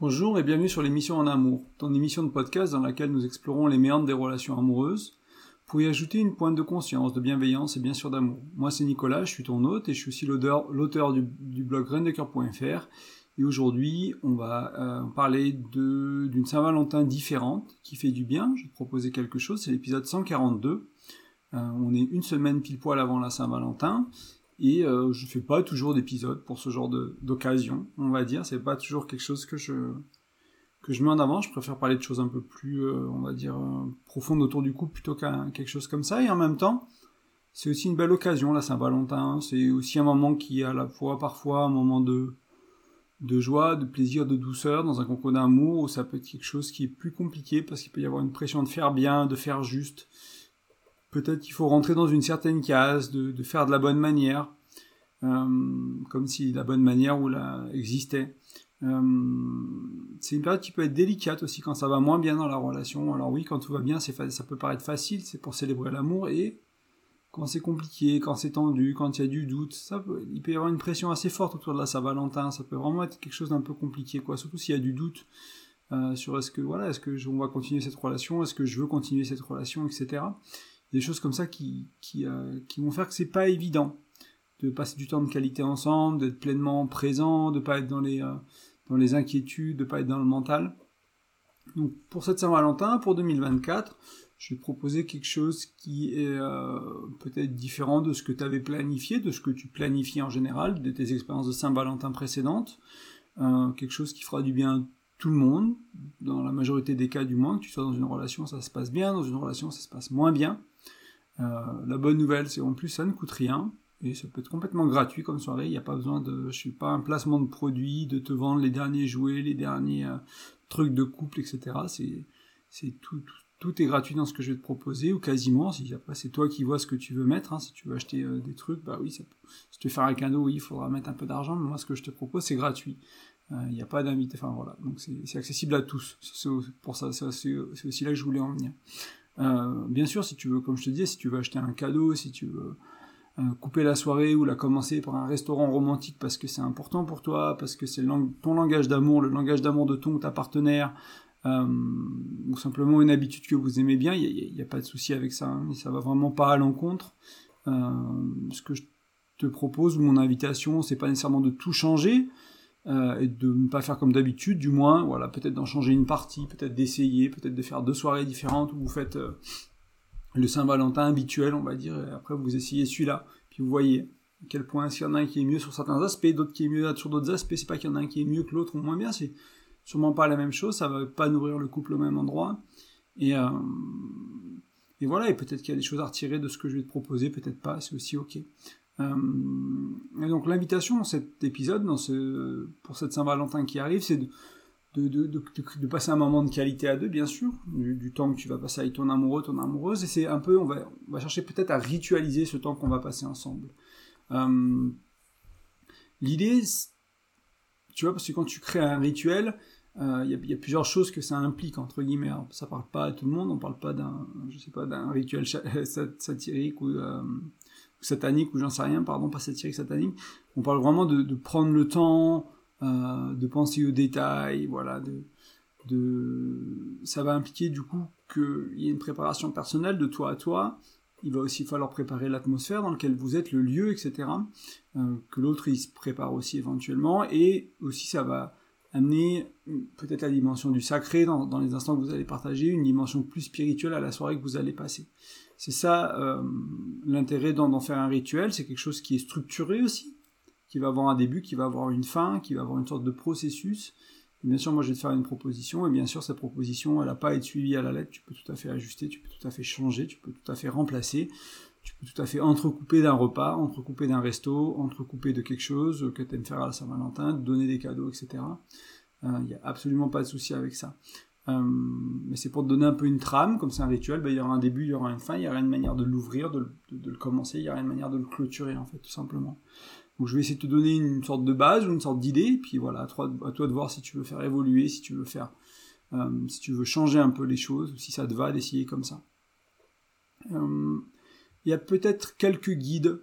Bonjour et bienvenue sur l'émission En Amour, ton émission de podcast dans laquelle nous explorons les méandres des relations amoureuses pour y ajouter une pointe de conscience, de bienveillance et bien sûr d'amour. Moi c'est Nicolas, je suis ton hôte et je suis aussi l'auteur du, blog rendecoeur.fr et aujourd'hui on va euh, parler d'une Saint-Valentin différente qui fait du bien. Je vais te proposer quelque chose, c'est l'épisode 142. Euh, on est une semaine pile poil avant la Saint-Valentin et euh, je fais pas toujours d'épisodes pour ce genre d'occasion, on va dire. C'est pas toujours quelque chose que je que je mets en avant. Je préfère parler de choses un peu plus, euh, on va dire, euh, profondes autour du couple plutôt qu'à quelque chose comme ça. Et en même temps, c'est aussi une belle occasion, la Saint-Valentin. C'est aussi un moment qui est à la fois parfois un moment de de joie, de plaisir, de douceur dans un concours d'amour où ça peut être quelque chose qui est plus compliqué parce qu'il peut y avoir une pression de faire bien, de faire juste, peut-être qu'il faut rentrer dans une certaine case, de, faire de la bonne manière, euh, comme si la bonne manière la existait. Euh, c'est une période qui peut être délicate aussi quand ça va moins bien dans la relation. Alors oui, quand tout va bien, ça peut paraître facile, c'est pour célébrer l'amour, et quand c'est compliqué, quand c'est tendu, quand il y a du doute, ça il peut y avoir une pression assez forte autour de la Saint-Valentin. Ça peut vraiment être quelque chose d'un peu compliqué, quoi. Surtout s'il y a du doute euh, sur est-ce que voilà, est-ce que on va continuer cette relation, est-ce que je veux continuer cette relation, etc des choses comme ça qui, qui, euh, qui vont faire que c'est pas évident de passer du temps de qualité ensemble, d'être pleinement présent, de pas être dans les, euh, dans les inquiétudes, de pas être dans le mental. Donc pour cette Saint-Valentin, pour 2024, je vais proposer quelque chose qui est euh, peut-être différent de ce que tu avais planifié, de ce que tu planifies en général, de tes expériences de Saint-Valentin précédentes. quelque chose qui fera du bien tout le monde, dans la majorité des cas du moins, que tu sois dans une relation, ça se passe bien, dans une relation, ça se passe moins bien. Euh, la bonne nouvelle, c'est en plus, ça ne coûte rien, et ça peut être complètement gratuit comme soirée, il n'y a pas besoin de, je suis pas un placement de produits, de te vendre les derniers jouets, les derniers euh, trucs de couple, etc. C'est, c'est tout, tout, est gratuit dans ce que je vais te proposer, ou quasiment, si après c'est toi qui vois ce que tu veux mettre, hein, si tu veux acheter euh, des trucs, bah oui, ça, si tu veux faire un cadeau, oui, il faudra mettre un peu d'argent, mais moi ce que je te propose, c'est gratuit. Il euh, n'y a pas d'invité, enfin voilà, donc c'est accessible à tous. C'est pour ça, c'est aussi là que je voulais en venir. Euh, bien sûr, si tu veux, comme je te disais, si tu veux acheter un cadeau, si tu veux euh, couper la soirée ou la commencer par un restaurant romantique parce que c'est important pour toi, parce que c'est ton langage d'amour, le langage d'amour de ton ou ta partenaire, ou simplement une habitude que vous aimez bien, il n'y a, pas de souci avec ça, hein, ça va vraiment pas à l'encontre. ce que je te propose, mon invitation, c'est pas nécessairement de tout changer, euh, et de ne pas faire comme d'habitude, du moins, voilà, peut-être d'en changer une partie, peut-être d'essayer, peut-être de faire deux soirées différentes où vous faites euh, le Saint-Valentin habituel, on va dire, et après vous essayez celui-là, puis vous voyez à quel point s'il y en a un qui est mieux sur certains aspects, d'autres qui est mieux sur d'autres aspects, c'est pas qu'il y en a un qui est mieux que l'autre ou moins bien, c'est sûrement pas la même chose, ça va pas nourrir le couple au même endroit, et, euh, et voilà, et peut-être qu'il y a des choses à retirer de ce que je vais te proposer, peut-être pas, c'est aussi ok. Euh, et donc l'invitation dans cet épisode, pour cette Saint-Valentin qui arrive, c'est de, passer un moment de qualité à deux, bien sûr, du, temps que tu vas passer avec ton amoureux, ton amoureuse, et c'est un peu, on va, chercher peut-être à ritualiser ce temps qu'on va passer ensemble. Euh, L'idée, tu vois, parce que quand tu crées un rituel, euh, il y, a plusieurs choses que ça implique entre guillemets. Alors, ça parle pas à tout le monde, on parle pas d'un, je sais pas, d'un rituel satirique ou satanique ou j'en sais rien, pardon, pas satirique, satanique. On parle vraiment de, prendre le temps, euh, de penser aux détails, voilà, de, de... ça va impliquer du coup qu'il y ait une préparation personnelle de toi à toi. Il va aussi falloir préparer l'atmosphère dans laquelle vous êtes, le lieu, etc. Euh, que l'autre il se prépare aussi éventuellement, et aussi ça va amener peut-être la dimension du sacré dans, les instants que vous allez partager, une dimension plus spirituelle à la soirée que vous allez passer. C'est ça euh, l'intérêt d'en faire un rituel, c'est quelque chose qui est structuré aussi, qui va avoir un début, qui va avoir une fin, qui va avoir une sorte de processus. Et bien sûr, moi je vais te faire une proposition, et bien sûr, cette proposition, elle n'a pas à être suivie à la lettre, tu peux tout à fait ajuster, tu peux tout à fait changer, tu peux tout à fait remplacer, tu peux tout à fait entrecouper d'un repas, entrecouper d'un resto, entrecouper de quelque chose que tu aimes faire à la Saint-Valentin, donner des cadeaux, etc. Il n'y a absolument pas de souci avec ça. Euh, mais c'est pour te donner un peu une trame, comme c'est un rituel, ben, il y aura un début, il y aura une fin, il y aura une manière de l'ouvrir, de, le commencer, il y aura une manière de le clôturer, en fait, tout simplement. Donc je vais essayer de te donner une sorte de base ou une sorte d'idée, puis voilà, à toi, de voir si tu veux faire évoluer, si tu veux faire, euh, si tu veux changer un peu les choses, ou si ça te va d'essayer comme ça. Euh, il y a peut-être quelques guides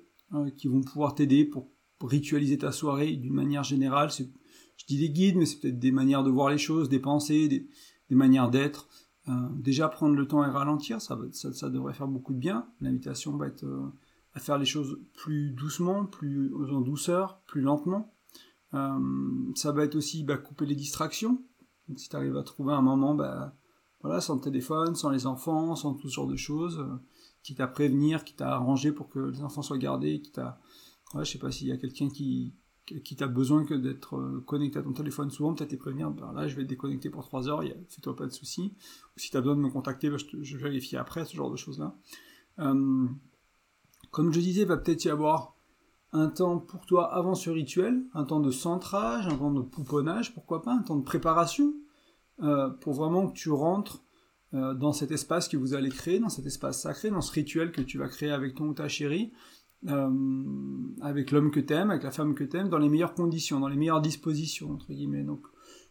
qui vont pouvoir t'aider pour ritualiser ta soirée d'une manière générale. Je dis des guides, mais c'est peut-être des manières de voir les choses, des pensées, des, manières d'être. Euh, déjà prendre le temps et ralentir, ça, ça, devrait faire beaucoup de bien. L'invitation va être euh, à faire les choses plus doucement, plus en douceur, plus lentement. Euh, ça va être aussi bah, couper les distractions. Donc, si tu arrives à trouver un moment, bah, voilà, sans le téléphone, sans les enfants, sans tout ce genre de choses, quitte à prévenir, quitte à arranger pour que les enfants soient gardés, quitte à... Ouais, je sais pas s'il y a quelqu'un qui, qui t'a besoin que d'être euh, connecté à ton téléphone souvent, peut-être les prévenir, ben là je vais te déconnecter pour 3 heures, fais-toi pas de soucis. Ou si tu as besoin de me contacter, ben, je, vérifie après, ce genre de choses-là. Euh, comme je disais, va peut-être y avoir un temps pour toi avant ce rituel, un temps de centrage, un temps de pouponnage, pourquoi pas, un temps de préparation, euh, pour vraiment que tu rentres dans cet espace que vous allez créer, dans cet espace sacré, dans ce rituel que tu vas créer avec ton ou ta chérie, avec l'homme que t'aimes, avec la femme que t'aimes, dans les meilleures conditions, dans les meilleures dispositions, entre guillemets. Donc,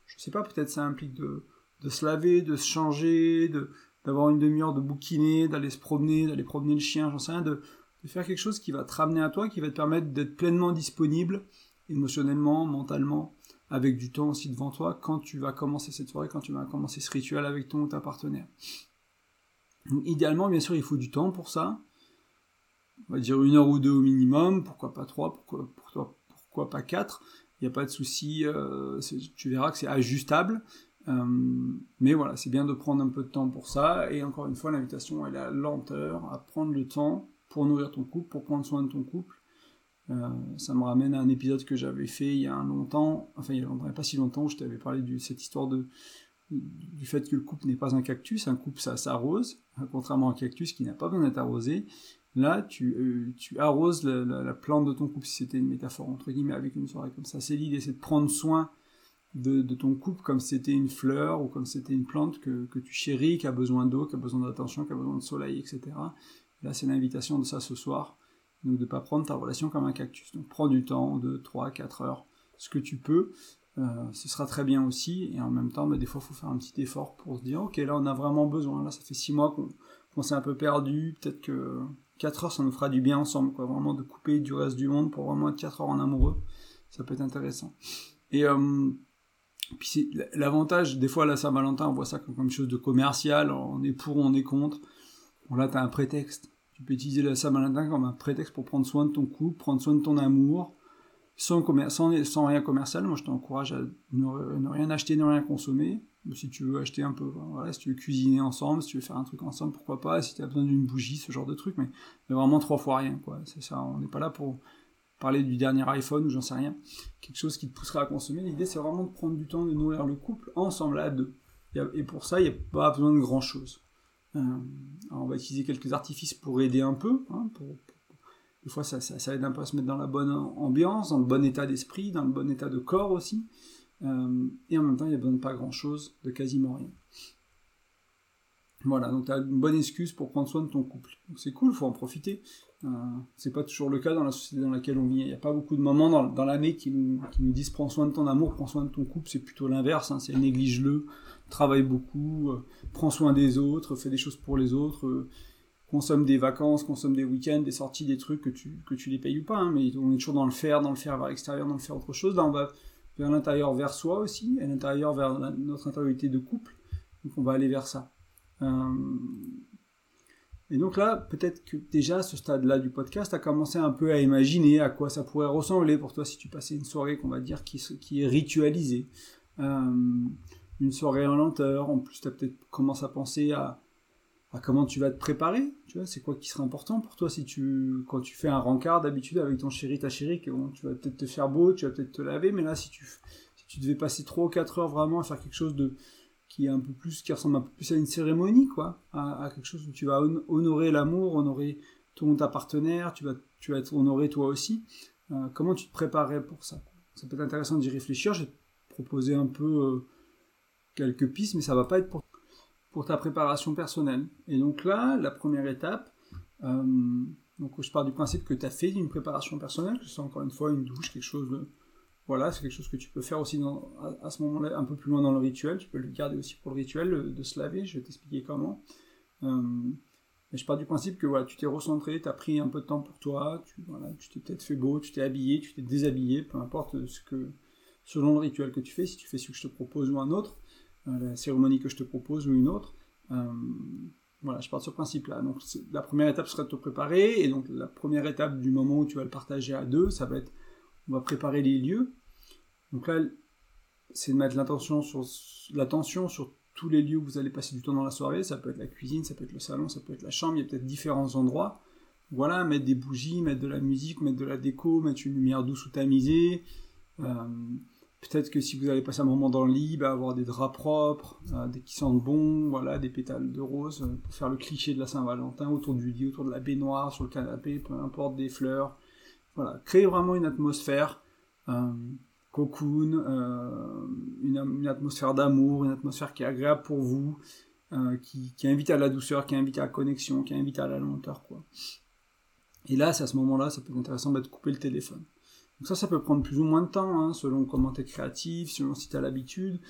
je sais pas, peut-être ça implique de, de se laver, de se changer, de, d'avoir une demi-heure de bouquiner, d'aller se promener, d'aller promener le chien, j'en sais rien, de, de, faire quelque chose qui va te ramener à toi, qui va te permettre d'être pleinement disponible, émotionnellement, mentalement, avec du temps aussi devant toi, quand tu vas commencer cette soirée, quand tu vas commencer ce rituel avec ton ou ta partenaire. Donc, idéalement, bien sûr, il faut du temps pour ça on va dire une heure ou deux au minimum, pourquoi pas trois, pourquoi, pourquoi, pas quatre, il n'y a pas de souci, euh, tu verras que c'est ajustable, euh, mais voilà, c'est bien de prendre un peu de temps pour ça, et encore une fois, l'invitation est la lenteur, à prendre le temps pour nourrir ton couple, pour prendre soin de ton couple. Euh, ça me ramène à un épisode que j'avais fait il y a un longtemps, enfin il y a pas si longtemps, où je t'avais parlé de cette histoire de du fait que le couple n'est pas un cactus, un couple ça s'arrose, contrairement à un cactus qui n'a pas besoin d'être arrosé, Là, tu, euh, arroses la, plante de ton couple, si c'était une métaphore entre guillemets, avec une soirée comme ça. C'est l'idée, c'est de prendre soin de, ton couple comme si c'était une fleur ou comme si c'était une plante que, tu chéris, qui a besoin d'eau, qui a besoin d'attention, qui a besoin de soleil, etc. Là, c'est l'invitation de ça ce soir. Donc, de ne pas prendre ta relation comme un cactus. Donc, prends du temps, 2, 3, 4 heures, ce que tu peux. Euh, ce sera très bien aussi. Et en même temps, bah, des fois, il faut faire un petit effort pour se dire, ok, là, on a vraiment besoin. Là, ça fait 6 mois qu'on s'est un peu perdu. Peut-être que 4 heures, ça nous fera du bien ensemble, quoi. Vraiment de couper du reste du monde pour vraiment être 4 heures en amoureux. Ça peut être intéressant. Et euh, puis l'avantage, des fois, la Saint-Valentin, on voit ça comme quelque chose de commercial. On est pour, on est contre. Bon, là, tu as un prétexte. Tu peux utiliser la Saint-Valentin comme un prétexte pour prendre soin de ton couple, prendre soin de ton amour, sans, rien commercial. Moi, je t'encourage à ne, rien acheter, ne rien consommer si tu veux acheter un peu, voilà, si tu veux cuisiner ensemble, si tu veux faire un truc ensemble, pourquoi pas, si tu as besoin d'une bougie, ce genre de truc, mais, vraiment trois fois rien, quoi. C'est ça, on n'est pas là pour parler du dernier iPhone ou j'en sais rien, quelque chose qui te poussera à consommer. L'idée, c'est vraiment de prendre du temps de nourrir le couple ensemble à deux. Et pour ça, il n'y a pas besoin de grand chose. Euh, on va utiliser quelques artifices pour aider un peu. Hein, des fois, ça, aide un peu à se mettre dans la bonne ambiance, dans le bon état d'esprit, dans le bon état de corps aussi. Euh, et en même temps, il n'y a besoin pas grand-chose, de quasiment rien. Voilà, donc tu as une bonne excuse pour prendre soin de ton couple. C'est cool, faut en profiter. Euh, c'est pas toujours le cas dans la société dans laquelle on vit. Il n'y a pas beaucoup de moments dans, l'année qui nous, qui nous disent prends soin de ton amour, prends soin de ton couple. C'est plutôt l'inverse, hein, c'est néglige-le, travaille beaucoup, euh, prends soin des autres, fais des choses pour les autres, euh, consomme des vacances, consomme des week-ends, des sorties, des trucs que tu, que tu les payes ou pas. Hein, mais on est toujours dans le faire, dans le faire vers l'extérieur, dans le faire autre chose. Là, on va vers l'intérieur vers soi aussi, et l'intérieur vers notre intériorité de couple. Donc on va aller vers ça. Euh, et donc là, peut-être que déjà à ce stade-là du podcast, tu as commencé un peu à imaginer à quoi ça pourrait ressembler pour toi si tu passais une soirée qu'on va dire qui, qui est ritualisée. Euh, une soirée en lenteur, en plus tu as peut-être commencé à penser à, comment tu vas te préparer, c'est quoi qui sera important pour toi si tu, quand tu fais un rencard d'habitude avec ton chéri, ta chérie, que, tu vas peut-être te faire beau, tu vas peut-être te laver, mais là, si tu, si tu devais passer 3 ou 4 heures vraiment à faire quelque chose de, qui est un peu plus, qui ressemble un peu plus à une cérémonie, quoi, à, quelque chose où tu vas honorer l'amour, honorer ton, ta partenaire, tu vas, tu vas être honoré toi aussi, euh, comment tu te préparais pour ça? Ça peut être intéressant d'y réfléchir, je vais te proposer un peu euh, quelques pistes, mais ça va pas être pour pour ta préparation personnelle. Et donc là, la première étape, euh, donc je pars du principe que tu as fait une préparation personnelle, que c'est encore une fois une douche, quelque chose de... Voilà, c'est quelque chose que tu peux faire aussi dans, à, ce moment-là, un peu plus loin dans le rituel. Tu peux le garder aussi pour le rituel de se laver, je vais t'expliquer comment. Euh, mais je pars du principe que voilà, tu t'es recentré, tu as pris un peu de temps pour toi, tu voilà, tu t'es peut-être fait beau, tu t'es habillé, tu t'es déshabillé, peu importe ce que, selon le rituel que tu fais, si tu fais ce que je te propose ou un autre, la cérémonie que je te propose ou une autre. voilà, je pars de ce principe-là. Donc la première étape serait de te préparer, et donc la première étape du moment où tu vas le partager à deux, ça va être, on va préparer les lieux. Donc là, c'est de mettre l'attention sur l'attention sur tous les lieux où vous allez passer du temps dans la soirée. Ça peut être la cuisine, ça peut être le salon, ça peut être la chambre. Il y a peut-être différents endroits. Voilà, mettre des bougies, mettre de la musique, mettre de la déco, mettre une lumière douce ou tamisée. Euh, peut-être que si vous allez passer un moment dans le lit, bah, avoir des draps propres, euh, des qui sentent bon, voilà, des pétales de rose euh, pour faire le cliché de la Saint-Valentin autour du lit, autour de la baignoire, sur le canapé, peu importe, des fleurs. Voilà, créer vraiment une atmosphère cocoon, euh, une, atmosphère d'amour, une atmosphère qui est agréable pour vous, qui, invite à la douceur, qui invite à la connexion, qui invite à la lenteur. Quoi. Et là, c'est à ce moment-là, ça peut être intéressant de couper le téléphone. Donc ça, ça peut prendre plus ou moins de temps, hein, selon comment tu es créatif, selon si tu as l'habitude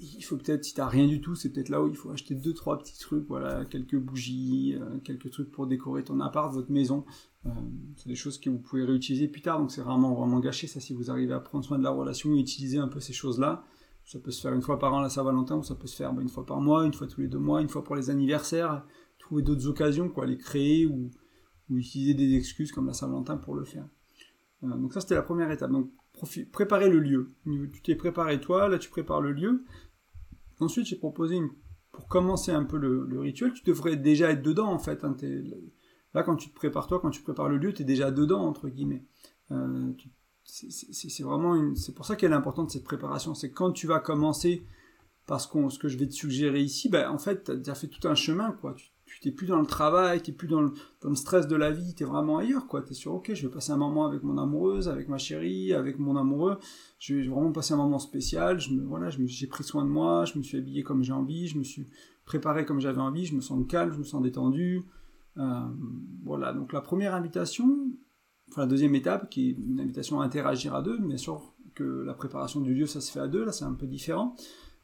il faut peut-être, si t'as rien du tout, c'est peut-être là où il faut acheter deux, trois petits trucs, voilà, quelques bougies, euh, quelques trucs pour décorer ton appart, votre maison. Euh, c'est des choses que vous pouvez réutiliser plus tard, donc c'est vraiment, vraiment gâché, ça, si vous arrivez à prendre soin de la relation et utiliser un peu ces choses-là. Ça peut se faire une fois par an la Saint-Valentin, ou ça peut se faire bah, une fois par mois, une fois tous les deux mois, une fois pour les anniversaires, trouver d'autres occasions, quoi, les créer ou utiliser des excuses comme la Saint-Valentin pour le faire. Donc ça, c'était la première étape. Donc, préparer le lieu. Tu t'es préparé toi, là tu prépares le lieu. Ensuite, j'ai proposé, pour commencer un peu le, rituel, tu devrais déjà être dedans en fait. Hein, là, quand tu te prépares toi, quand tu prépares le lieu, tu es déjà dedans, entre guillemets. Euh, c'est vraiment c'est pour ça qu'elle est importante cette préparation. C'est quand tu vas commencer, parce que ce que je vais te suggérer ici, ben, en fait, tu as déjà fait tout un chemin, quoi. Tu t'es plus dans le travail, tu plus dans le, stress de la vie, tu es vraiment ailleurs, quoi. Tu es sûr, ok, je vais passer un moment avec mon amoureuse, avec ma chérie, avec mon amoureux. Je vais vraiment passer un moment spécial. Je me, voilà, j'ai pris soin de moi, je me suis habillé comme j'ai envie, je me suis préparé comme j'avais envie, je me sens calme, je me sens détendu. Euh, voilà, donc la première invitation, enfin la deuxième étape, qui est une invitation à interagir à deux, bien sûr que la préparation du lieu, ça se fait à deux, là c'est un peu différent.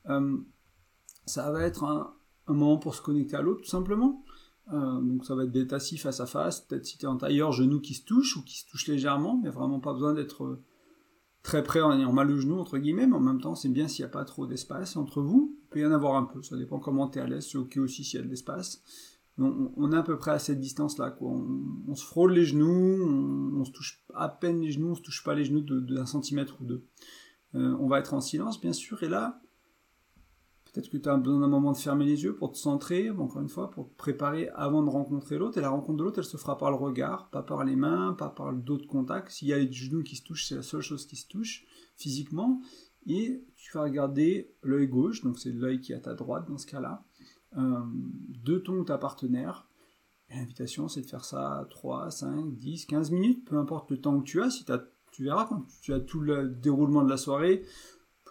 Euh, ça va être un, un moment pour se connecter à l'autre, tout simplement. Euh, donc ça va être d'être assis face à face, peut-être si tu es en tailleur, genoux qui se touchent ou qui se touchent légèrement, mais vraiment pas besoin d'être euh, très près en ayant mal au genou, entre guillemets, mais en même temps c'est bien s'il n'y a pas trop d'espace entre vous. Il peut y en avoir un peu, ça dépend comment tu es à l'aise, c'est ok aussi s'il y a de l'espace. On, on, est à peu près à cette distance-là, quoi. On, se frôle les genoux, on, se touche à peine les genoux, on se touche pas les genoux d'un centimètre ou deux. Euh, on va être en silence, bien sûr, et là, Peut-être que tu as besoin d'un moment de fermer les yeux pour te centrer, encore une fois, pour te préparer avant de rencontrer l'autre. Et la rencontre de l'autre, elle se fera par le regard, pas par les mains, pas par d'autres contacts. S'il y a les genoux qui se touchent, c'est la seule chose qui se touche physiquement. Et tu vas regarder l'œil gauche, donc c'est l'œil qui est à ta droite dans ce cas-là, euh, de ton ou ta partenaire. L'invitation, c'est de faire ça 3, 5, 10, 15 minutes, peu importe le temps que tu as. Si as, tu verras quand tu as tout le déroulement de la soirée,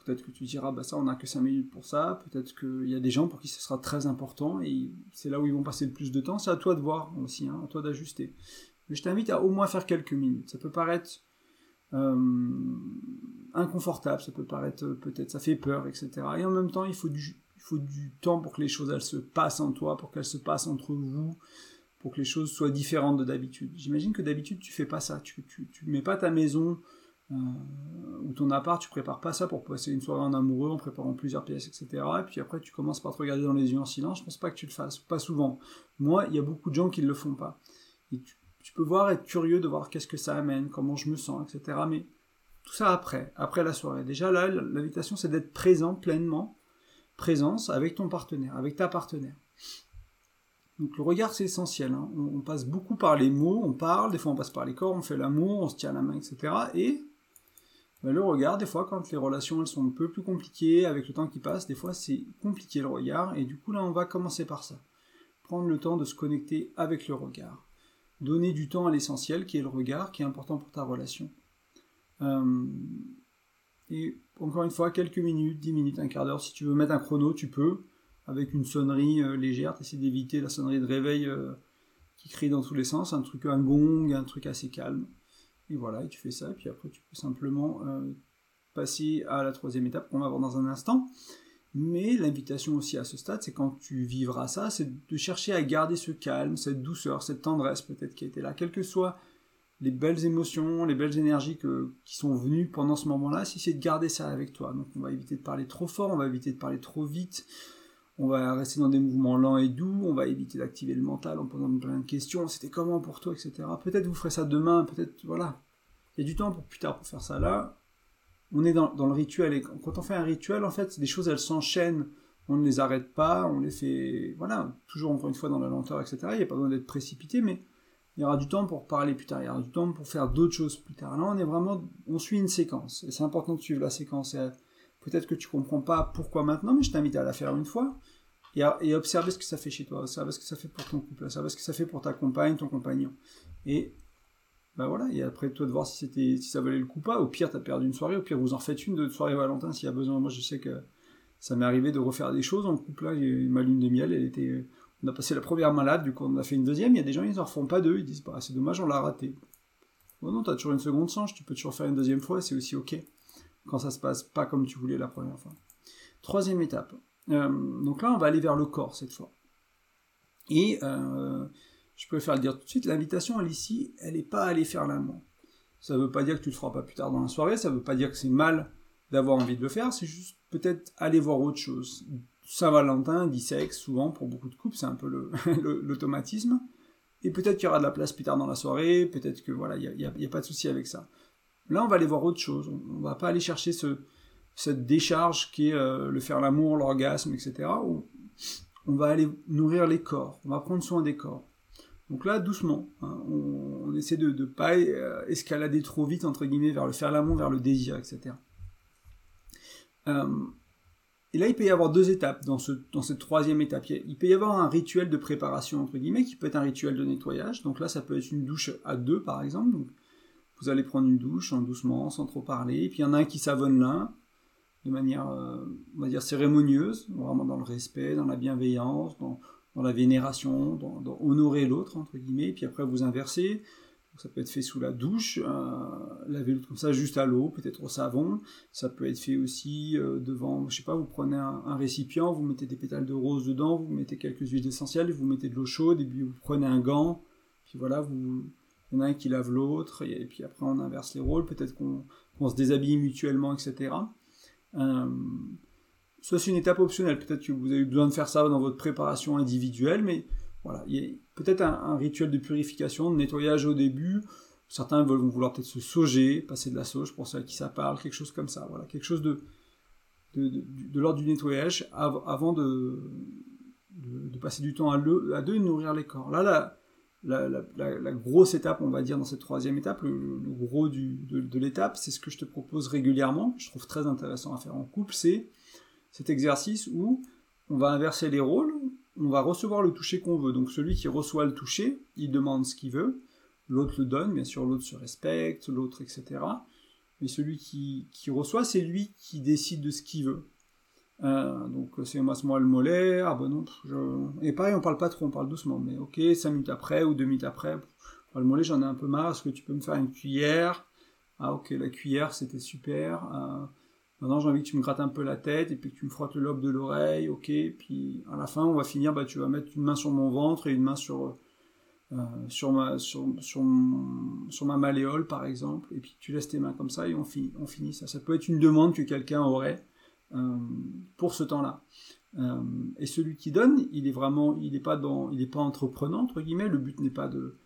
Peut-être que tu diras, bah ça, on n'a que 5 minutes pour ça. Peut-être qu'il y a des gens pour qui ce sera très important et c'est là où ils vont passer le plus de temps. C'est à toi de voir aussi, hein, à toi d'ajuster. Mais je t'invite à au moins faire quelques minutes. Ça peut paraître euh, inconfortable, ça peut paraître euh, peut-être, ça fait peur, etc. Et en même temps, il faut du, temps pour que les choses elles se passent en toi, pour qu'elles se passent entre vous, pour que les choses soient différentes de d'habitude. J'imagine que d'habitude tu fais pas ça. Tu, tu mets pas ta maison euh, ou ton appart, tu prépares pas ça pour passer une soirée en amoureux en préparant plusieurs pièces, etc. Et puis après, tu commences par te regarder dans les yeux en silence. Je pense pas que tu le fasses, pas souvent. Moi, il y a beaucoup de gens qui ne le font pas. Et tu, peux voir, être curieux de voir qu'est-ce que ça amène, comment je me sens, etc. Mais tout ça après, après la soirée. Déjà là, l'invitation, c'est d'être présent pleinement, présence avec ton partenaire, avec ta partenaire. Donc le regard c'est essentiel. Hein. On, on, passe beaucoup par les mots, on parle, des fois on passe par les corps, on fait l'amour, on se tient la main, etc. Et le regard, des fois, quand les relations elles sont un peu plus compliquées avec le temps qui passe, des fois c'est compliqué le regard, et du coup là on va commencer par ça. Prendre le temps de se connecter avec le regard. Donner du temps à l'essentiel qui est le regard, qui est important pour ta relation. Euh, et encore une fois, quelques minutes, 10 minutes, un quart d'heure, si tu veux mettre un chrono, tu peux, avec une sonnerie euh, légère, tu d'éviter la sonnerie de réveil euh, qui crie dans tous les sens, un truc, un gong, un truc assez calme. Et voilà, et tu fais ça, et puis après tu peux simplement euh, passer à la troisième étape qu'on va voir dans un instant. Mais l'invitation aussi à ce stade, c'est quand tu vivras ça, c'est de chercher à garder ce calme, cette douceur, cette tendresse peut-être qui a été là, quel que soit les belles émotions, les belles énergies qui sont venues pendant ce moment-là, c'est de garder ça avec toi. Donc on va éviter de parler trop fort, on va éviter de parler trop vite, on va rester dans des mouvements lents et doux, on va éviter d'activer le mental en posant plein de questions, c'était comment pour toi, etc. Peut-être vous ferez ça demain, peut-être, voilà. Il y a du temps pour plus tard pour faire ça là. On est dans, le rituel, et quand on fait un rituel, en fait, des choses, elles s'enchaînent, on ne les arrête pas, on les fait, voilà, toujours encore une fois dans la lenteur, etc. Il n'y a pas besoin d'être précipité, mais il y aura du temps pour parler plus tard, il y aura du temps pour faire d'autres choses plus tard. Là, on est vraiment, on suit une séquence, et c'est important de suivre la séquence. Peut-être que tu comprends pas pourquoi maintenant, mais je t'invite à la faire une fois et, observer ce que ça fait chez toi, observer ce que ça fait pour ton couple, observer ce que ça fait pour ta compagne, ton compagnon. Et ben voilà, et après toi de voir si c'était si ça valait le coup pas. Au pire, tu as perdu une soirée, au pire vous en faites une de soirée Valentin s'il y a besoin. Moi, je sais que ça m'est arrivé de refaire des choses en couple là. Ma lune de miel, elle était on a passé la première malade, du coup on a fait une deuxième. Il y a des gens, ils en refont pas deux. Ils disent, bah, c'est dommage, on l'a raté. Bon, non, t'as toujours une seconde chance, tu peux toujours faire une deuxième fois, c'est aussi ok. Quand ça se passe pas comme tu voulais la première fois. Troisième étape. Euh, donc là, on va aller vers le corps cette fois. Et euh, je préfère le dire tout de suite, l'invitation, elle ici, elle n'est pas à aller faire l'amour. Ça ne veut pas dire que tu le feras pas plus tard dans la soirée, ça ne veut pas dire que c'est mal d'avoir envie de le faire, c'est juste peut-être aller voir autre chose. Saint-Valentin dit sexe, souvent, pour beaucoup de couples, c'est un peu l'automatisme. Et peut-être qu'il y aura de la place plus tard dans la soirée, peut-être que voilà, il n'y a, pas de souci avec ça. Là, on va aller voir autre chose. On, va pas aller chercher ce, cette décharge qui est euh, le faire l'amour, l'orgasme, etc. On, va aller nourrir les corps. On va prendre soin des corps. Donc là, doucement, hein, on, essaie de ne pas euh, escalader trop vite, entre guillemets, vers le faire l'amour, vers le désir, etc. Euh, et là, il peut y avoir deux étapes dans, ce, dans cette troisième étape. Il peut y avoir un rituel de préparation, entre guillemets, qui peut être un rituel de nettoyage. Donc là, ça peut être une douche à deux, par exemple. Vous allez prendre une douche en doucement, sans trop parler. Et puis, il y en a un qui savonne l'un, de manière, euh, on va dire, cérémonieuse, vraiment dans le respect, dans la bienveillance, dans, la vénération, dans, honorer l'autre, entre guillemets. Et puis après, vous inversez ça peut être fait sous la douche, euh, laver l'autre comme ça juste à l'eau, peut-être au savon. Ça peut être fait aussi euh, devant, je sais pas, vous prenez un, récipient, vous mettez des pétales de rose dedans, vous mettez quelques huiles essentielles, vous mettez de l'eau chaude, et puis vous prenez un gant, puis voilà, vous, y en a un qui lave l'autre, et, puis après on inverse les rôles, peut-être qu'on se déshabille mutuellement, etc. Euh, ça c'est une étape optionnelle, peut-être que vous avez besoin de faire ça dans votre préparation individuelle, mais voilà, il y a peut-être un, rituel de purification, de nettoyage au début. Certains vont vouloir peut-être se sauger, passer de la sauge pour ceux à qui ça parle, quelque chose comme ça. Voilà, quelque chose de, de, l'ordre du nettoyage avant de, de, passer du temps à, deux et nourrir les corps. Là, la, grosse étape, on va dire, dans cette troisième étape, le, gros de, l'étape, c'est ce que je te propose régulièrement, je trouve très intéressant à faire en couple, c'est cet exercice où on va inverser les rôles, on va recevoir le toucher qu'on veut. Donc celui qui reçoit le toucher, il demande ce qu'il veut, l'autre le donne, bien sûr l'autre se respecte, l'autre, etc. Mais celui qui, reçoit, c'est lui qui décide de ce qu'il veut. Euh, donc c'est masse-moi le mollet, ah ben non, et pareil on parle pas trop, on parle doucement, mais ok, 5 minutes après ou 2 minutes après, le mollet j'en ai un peu marre, est-ce que tu peux me faire une cuillère? Ah ok, la cuillère c'était super, euh, Maintenant, j'ai envie que tu me grattes un peu la tête et puis que tu me frottes le lobe de l'oreille, ok. Puis à la fin, on va finir, bah, tu vas mettre une main sur mon ventre et une main sur, euh, sur, ma, sur, sur, ma malléole, par exemple. Et puis tu laisses tes mains comme ça et on finit, on finit ça. Ça peut être une demande que quelqu'un aurait euh, pour ce temps-là. Euh, et celui qui donne, il est vraiment, il n'est pas dans, il n'est pas entreprenant entre guillemets. Le but n'est pas de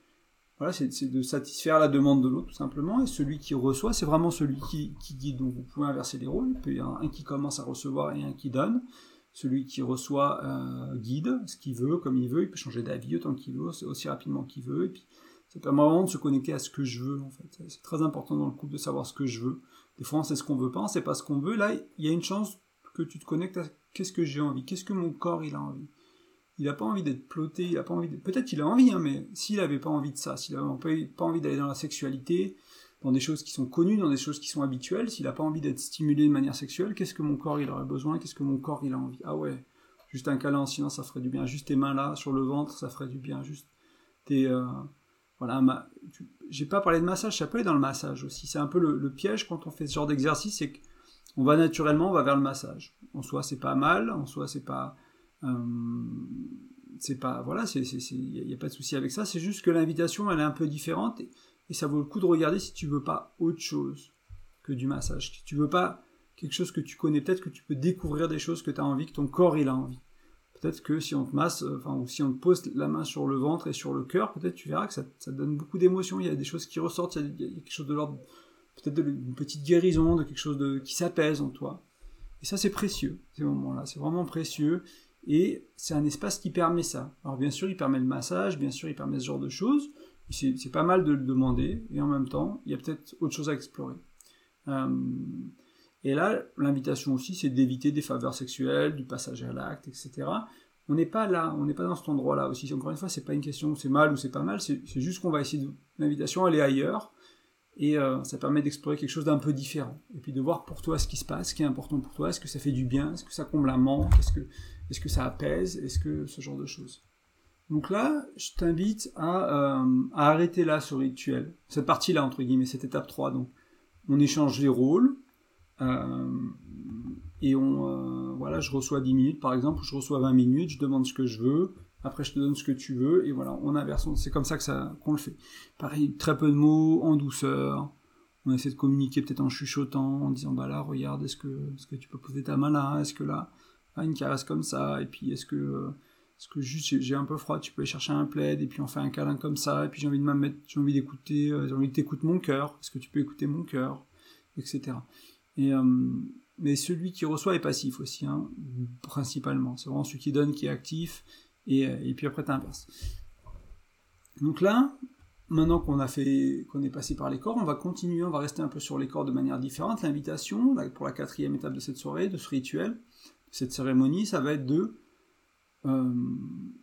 voilà, c'est de satisfaire la demande de l'autre, tout simplement. Et celui qui reçoit, c'est vraiment celui qui, guide. Donc vous pouvez inverser les rôles. Il peut y avoir un qui commence à recevoir et un qui donne. Celui qui reçoit euh, guide ce qu'il veut, comme il veut. Il peut changer d'avis autant qu'il veut, aussi rapidement qu'il veut. Et puis, ça permet vraiment de se connecter à ce que je veux, en fait. C'est très important dans le couple de savoir ce que je veux. Des fois, on sait ce qu'on veut pas, on sait pas ce qu'on veut. Là, il y a une chance que tu te connectes à qu'est-ce que j'ai envie, qu'est-ce que mon corps il a envie. Il n'a pas envie d'être ploté, il a pas envie de... Peut-être qu'il a envie, hein, mais s'il n'avait pas envie de ça, s'il n'avait pas envie d'aller dans la sexualité, dans des choses qui sont connues, dans des choses qui sont habituelles, s'il n'a pas envie d'être stimulé de manière sexuelle, qu'est-ce que mon corps il aurait besoin, qu'est-ce que mon corps il a envie? Ah ouais, juste un câlin sinon ça ferait du bien, juste tes mains là sur le ventre, ça ferait du bien, juste tes... Euh, voilà, ma... j'ai pas parlé de massage, ça peut aller dans le massage aussi, c'est un peu le, piège quand on fait ce genre d'exercice, c'est qu'on va naturellement, on va vers le massage. En soi c'est pas mal, en soi c'est pas euh, c'est pas voilà, il n'y a, pas de souci avec ça. C'est juste que l'invitation elle est un peu différente et ça vaut le coup de regarder si tu veux pas autre chose que du massage. Si tu veux pas quelque chose que tu connais, peut-être que tu peux découvrir des choses que tu as envie, que ton corps il a envie. Peut-être que si on te masse, euh, enfin, ou si on te pose la main sur le ventre et sur le cœur, peut-être tu verras que ça, ça donne beaucoup d'émotions. Il y a des choses qui ressortent, il y a, quelque chose de l'ordre, peut-être d'une petite guérison, de quelque chose de, qui s'apaise en toi. Et ça, c'est précieux, ces moments-là. C'est vraiment précieux. Et c'est un espace qui permet ça. Alors, bien sûr, il permet le massage, bien sûr, il permet ce genre de choses. C'est pas mal de le demander. Et en même temps, il y a peut-être autre chose à explorer. Euh, et là, l'invitation aussi, c'est d'éviter des faveurs sexuelles, du passage à l'acte, etc. On n'est pas là, on n'est pas dans cet endroit-là aussi. Encore une fois, c'est pas une question c'est mal ou c'est pas mal, c'est juste qu'on va essayer de. L'invitation, elle est ailleurs, et euh, ça permet d'explorer quelque chose d'un peu différent. Et puis de voir pour toi ce qui se passe, ce qui est important pour toi, est-ce que ça fait du bien, est-ce que ça comble un manque, est-ce que, est que ça apaise, est-ce que ce genre de choses? Donc là, je t'invite à, euh, à arrêter là ce rituel, cette partie-là, entre guillemets, cette étape 3. Donc, on échange les rôles, et on, euh, voilà, je reçois 10 minutes par exemple, je reçois 20 minutes, je demande ce que je veux, après je te donne ce que tu veux, et voilà, on inverse, c'est comme ça que ça qu'on le fait. Pareil, très peu de mots, en douceur, on essaie de communiquer peut-être en chuchotant, en disant bah là regarde, est-ce que, est-ce que tu peux poser ta main là, est-ce que là, ah, une caresse comme ça, et puis est-ce que, est-ce que juste j'ai un peu froid, tu peux aller chercher un plaid, et puis on fait un câlin comme ça, et puis j'ai envie de mettre, j'ai envie d'écouter, euh, j'ai envie que t'écoutes mon cœur, est-ce que tu peux écouter mon cœur, etc. Euh, mais celui qui reçoit est passif aussi, hein, principalement. C'est vraiment celui qui donne qui est actif, et, euh, puis après tu. Donc là, maintenant qu'on a fait, qu'on est passé par les corps, on va continuer, on va rester un peu sur les corps de manière différente. L'invitation, pour la quatrième étape de cette soirée, de ce rituel, de cette cérémonie, ça va être de euh,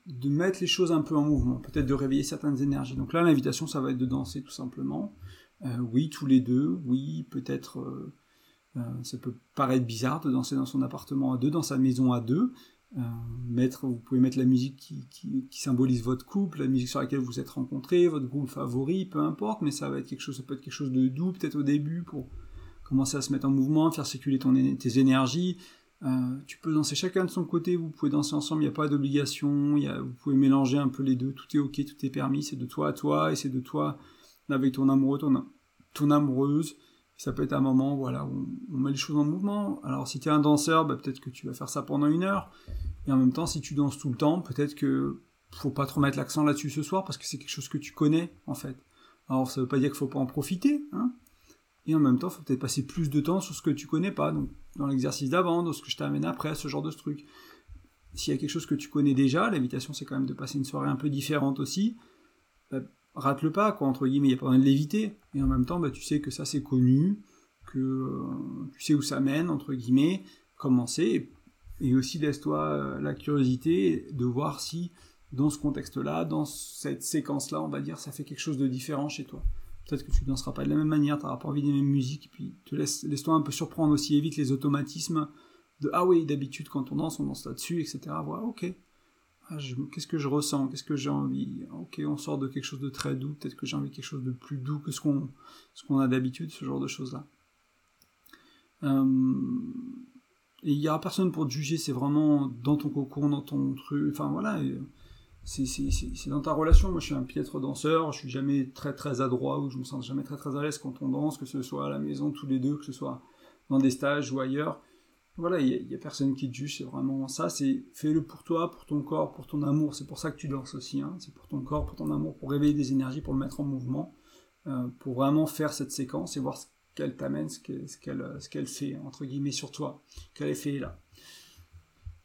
de mettre les choses un peu en mouvement, peut-être de réveiller certaines énergies. Donc là, l'invitation, ça va être de danser tout simplement. oui, tous les deux. Oui, peut-être ça peut paraître bizarre de danser dans son appartement à deux, dans sa maison à deux. Euh, mettre, vous pouvez mettre la musique qui, symbolise votre couple, la musique sur laquelle vous êtes rencontrés, votre groupe favori, peu importe, mais ça va être quelque chose, ça peut être quelque chose de doux peut-être au début pour commencer à se mettre en mouvement, faire circuler tes énergies. Euh, tu peux danser chacun de son côté, vous pouvez danser ensemble, il n'y a pas d'obligation, vous pouvez mélanger un peu les deux, tout est ok, tout est permis, c'est de toi à toi et c'est de toi avec ton amoureux, ton amoureuse, ça peut être un moment voilà, où on met les choses en mouvement. Alors si tu es un danseur, bah, peut-être que tu vas faire ça pendant une heure. Et en même temps, si tu danses tout le temps, peut-être que faut pas trop mettre l'accent là-dessus ce soir parce que c'est quelque chose que tu connais en fait. Alors ça veut pas dire qu'il faut pas en profiter, hein. Et en même temps, faut peut-être passer plus de temps sur ce que tu connais pas, donc dans l'exercice d'avant, dans ce que je t'amène après, ce genre de truc. S'il y a quelque chose que tu connais déjà, l'invitation c'est quand même de passer une soirée un peu différente aussi. Bah, rate-le pas, quoi, entre guillemets, il n'y a pas besoin de l'éviter. Et en même temps, bah, tu sais que ça c'est connu, que euh, tu sais où ça mène, entre guillemets, commencer. Et, aussi laisse-toi euh, la curiosité de voir si, dans ce contexte-là, dans cette séquence-là, on va dire, ça fait quelque chose de différent chez toi. Peut-être que tu danseras pas de la même manière, tu n'auras pas envie des mêmes musiques, puis te laisse, laisse-toi un peu surprendre aussi, évite les automatismes de ah oui, d'habitude quand on danse, on danse là-dessus, etc. Voilà, ok, ah, qu'est-ce que je ressens, qu'est-ce que j'ai envie? Ok, on sort de quelque chose de très doux, peut-être que j'ai envie de quelque chose de plus doux que ce qu'on a d'habitude, ce genre de choses-là. Euh, et il n'y aura personne pour te juger, c'est vraiment dans ton cocon, dans ton truc, enfin voilà, c'est dans ta relation. Moi je suis un piètre danseur, je suis jamais très très adroit ou je me sens jamais très très à l'aise quand on danse, que ce soit à la maison tous les deux, que ce soit dans des stages ou ailleurs. Voilà, il n'y a, personne qui te juge, c'est vraiment ça, c'est fais-le pour toi, pour ton corps, pour ton amour, c'est pour ça que tu danses aussi, hein. c'est pour ton corps, pour ton amour, pour réveiller des énergies, pour le mettre en mouvement, euh, pour vraiment faire cette séquence et voir ce qu'elle t'amène, ce qu'elle fait, entre guillemets, sur toi, quel effet est là.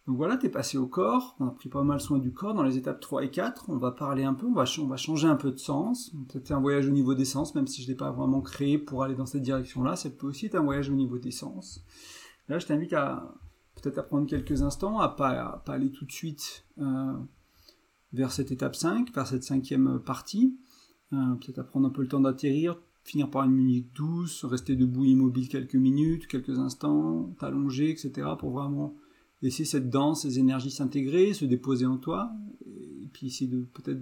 Donc voilà, tu es passé au corps, on a pris pas mal soin du corps dans les étapes 3 et 4, on va parler un peu, on va, on va changer un peu de sens, peut-être un voyage au niveau des sens, même si je ne l'ai pas vraiment créé pour aller dans cette direction-là, ça peut aussi être un voyage au niveau des sens. Là, je t'invite à peut-être à prendre quelques instants, à pas, pas aller tout de suite euh, vers cette étape 5, vers cette cinquième partie. Euh, peut-être à prendre un peu le temps d'atterrir, finir par une musique douce, rester debout immobile quelques minutes, quelques instants, t'allonger, etc. pour vraiment laisser cette danse, ces énergies s'intégrer, se déposer en toi, et puis essayer de peut-être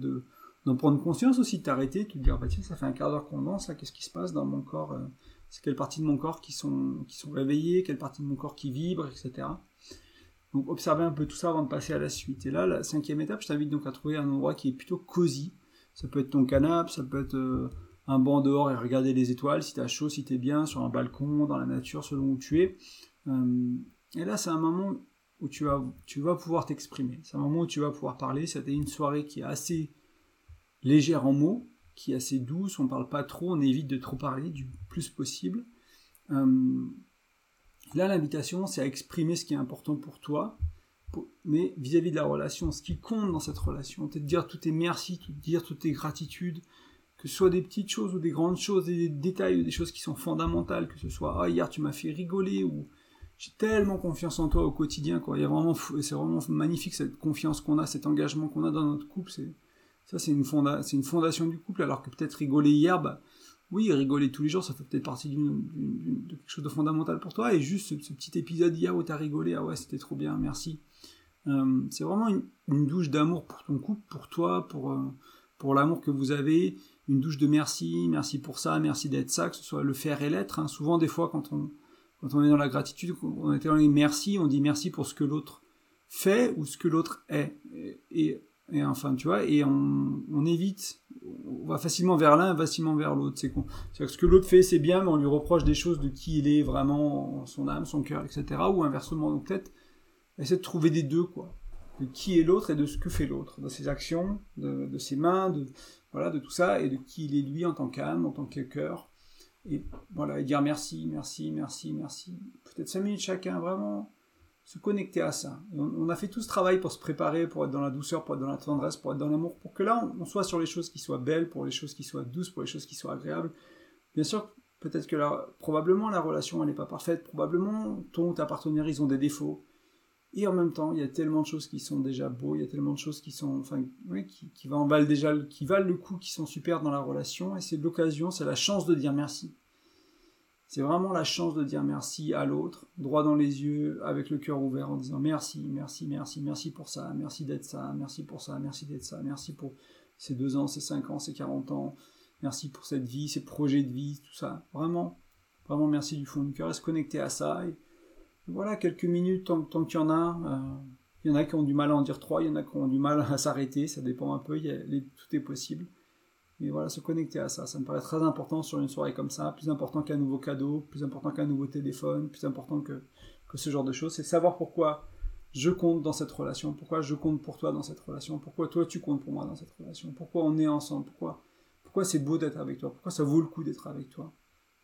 d'en prendre conscience aussi, de t'arrêter, de te dire, bah tiens, ça fait un quart d'heure qu'on danse, là, qu'est-ce qui se passe dans mon corps euh, c'est quelles parties de mon corps qui sont, qui sont réveillées, quelles parties de mon corps qui vibrent, etc. Donc observez un peu tout ça avant de passer à la suite. Et là, la cinquième étape, je t'invite donc à trouver un endroit qui est plutôt cosy. Ça peut être ton canapé, ça peut être euh, un banc dehors et regarder les étoiles, si tu as chaud, si tu es bien, sur un balcon, dans la nature, selon où tu es. Euh, et là, c'est un moment où tu vas, tu vas pouvoir t'exprimer. C'est un moment où tu vas pouvoir parler. C'était une soirée qui est assez légère en mots, qui est assez douce. On ne parle pas trop, on évite de trop parler du plus possible. Euh, là, l'invitation, c'est à exprimer ce qui est important pour toi, mais vis-à-vis de la relation, ce qui compte dans cette relation, de dire tout tes merci, de dire toutes tes gratitudes, que ce soit des petites choses ou des grandes choses, des détails ou des choses qui sont fondamentales, que ce soit ah hier tu m'as fait rigoler ou j'ai tellement confiance en toi au quotidien. Il y a vraiment c'est vraiment magnifique cette confiance qu'on a, cet engagement qu'on a dans notre couple. C'est ça c'est une une fondation du couple. Alors que peut-être rigoler hier, bah, oui rigoler tous les jours ça fait peut-être partie d'une, de quelque chose de fondamental pour toi. Et juste ce, petit épisode hier où t'as rigolé, ah ouais c'était trop bien, merci. Euh, c'est vraiment une, douche d'amour pour ton couple, pour toi, pour, euh, pour l'amour que vous avez, une douche de merci, merci pour ça, merci d'être ça, que ce soit le faire et l'être. Hein. Souvent, des fois, quand on, quand est dans la gratitude, on est dans les merci, on dit merci pour ce que l'autre fait ou ce que l'autre est. Et, enfin, tu vois, et on, on, évite, on va facilement vers l'un, facilement vers l'autre. C'est que ce que l'autre fait, c'est bien, mais on lui reproche des choses de qui il est vraiment, son âme, son cœur, etc. Ou inversement. Donc peut-être essayer de trouver des deux, quoi. De qui est l'autre et de ce que fait l'autre, de ses actions, de, de, ses mains, de, voilà, de tout ça, et de qui il est lui en tant qu'âme, en tant que cœur. Et voilà, et dire merci, merci, merci, merci. Peut-être cinq minutes chacun, vraiment se connecter à ça. on, a fait tout ce travail pour se préparer, pour être dans la douceur, pour être dans la tendresse, pour être dans l'amour, pour que là, on, soit sur les choses qui soient belles, pour les choses qui soient douces, pour les choses qui soient agréables. Bien sûr, peut-être que là, probablement la relation, elle n'est pas parfaite, probablement ton ou ta partenaire, ils ont des défauts. Et en même temps, il y a tellement de choses qui sont déjà beaux, il y a tellement de choses qui sont, enfin, oui, qui, qui valent déjà, qui valent le coup, qui sont super dans la relation. Et c'est l'occasion, c'est la chance de dire merci. C'est vraiment la chance de dire merci à l'autre, droit dans les yeux, avec le cœur ouvert, en disant merci, merci, merci, merci pour ça, merci d'être ça, merci pour ça, merci d'être ça, merci pour ces deux ans, ces cinq ans, ces 40 ans, merci pour cette vie, ces projets de vie, tout ça. Vraiment, vraiment merci du fond du cœur et se connecter à ça. Et, voilà, quelques minutes tant, qu'il y en a. Euh, il y en a qui ont du mal à en dire trois, il y en a qui ont du mal à s'arrêter, ça dépend un peu, tout est possible. Mais voilà, se connecter à ça, ça me paraît très important sur une soirée comme ça, plus important qu'un nouveau cadeau, plus important qu'un nouveau téléphone, plus important que, ce genre de choses, c'est savoir pourquoi je compte dans cette relation, pourquoi je compte pour toi dans cette relation, pourquoi toi tu comptes pour moi dans cette relation, pourquoi on est ensemble, pourquoi, pourquoi c'est beau d'être avec toi, pourquoi ça vaut le coup d'être avec toi.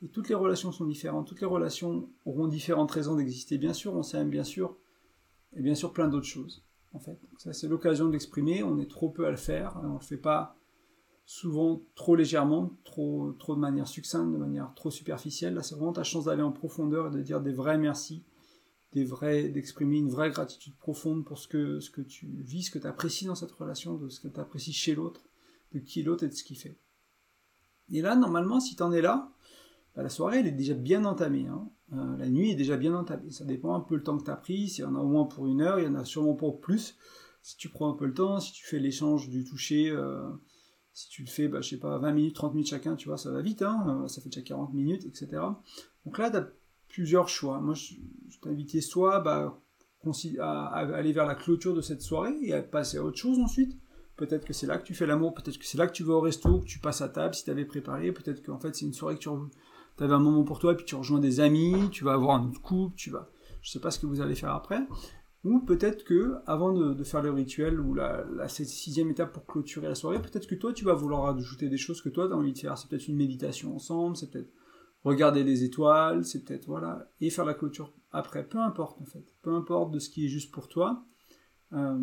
Et toutes les relations sont différentes, toutes les relations auront différentes raisons d'exister. Bien sûr, on s'aime, bien sûr, et bien sûr plein d'autres choses. En fait, ça c'est l'occasion de l'exprimer. On est trop peu à le faire, on le fait pas souvent trop légèrement, trop, trop de manière succincte, de manière trop superficielle. Là, c'est vraiment ta chance d'aller en profondeur et de dire des vrais merci, des vrais, d'exprimer une vraie gratitude profonde pour ce que, ce que tu vis, ce que tu apprécies dans cette relation, de ce que tu apprécies chez l'autre, de qui l'autre et de ce qu'il fait. Et là, normalement, si tu en es là, bah, la soirée elle est déjà bien entamée. Hein. Euh, la nuit est déjà bien entamée. Ça dépend un peu le temps que tu as pris. S'il y en a au moins pour une heure, il y en a sûrement pour plus. Si tu prends un peu le temps, si tu fais l'échange du toucher, euh, si tu le fais, bah, je sais pas, 20 minutes, 30 minutes chacun, tu vois, ça va vite, hein. euh, ça fait déjà 40 minutes, etc. Donc là, tu as plusieurs choix. Moi, je, t'invitais soit bah, à, aller vers la clôture de cette soirée et à passer à autre chose ensuite. Peut-être que c'est là que tu fais l'amour, peut-être que c'est là que tu vas au resto, que tu passes à table si tu avais préparé, peut-être qu'en fait c'est une soirée que tu, avais un moment pour toi, puis tu rejoins des amis, tu vas avoir un autre couple, tu vas, je sais pas ce que vous allez faire après. Ou peut-être que, avant de, faire le rituel ou la, sixième étape pour clôturer la soirée, peut-être que toi, tu vas vouloir ajouter des choses que toi, tu as envie de faire. C'est peut-être une méditation ensemble, c'est peut-être regarder les étoiles, c'est peut-être, voilà, et faire la clôture après. Peu importe, en fait. Peu importe de ce qui est juste pour toi. Euh,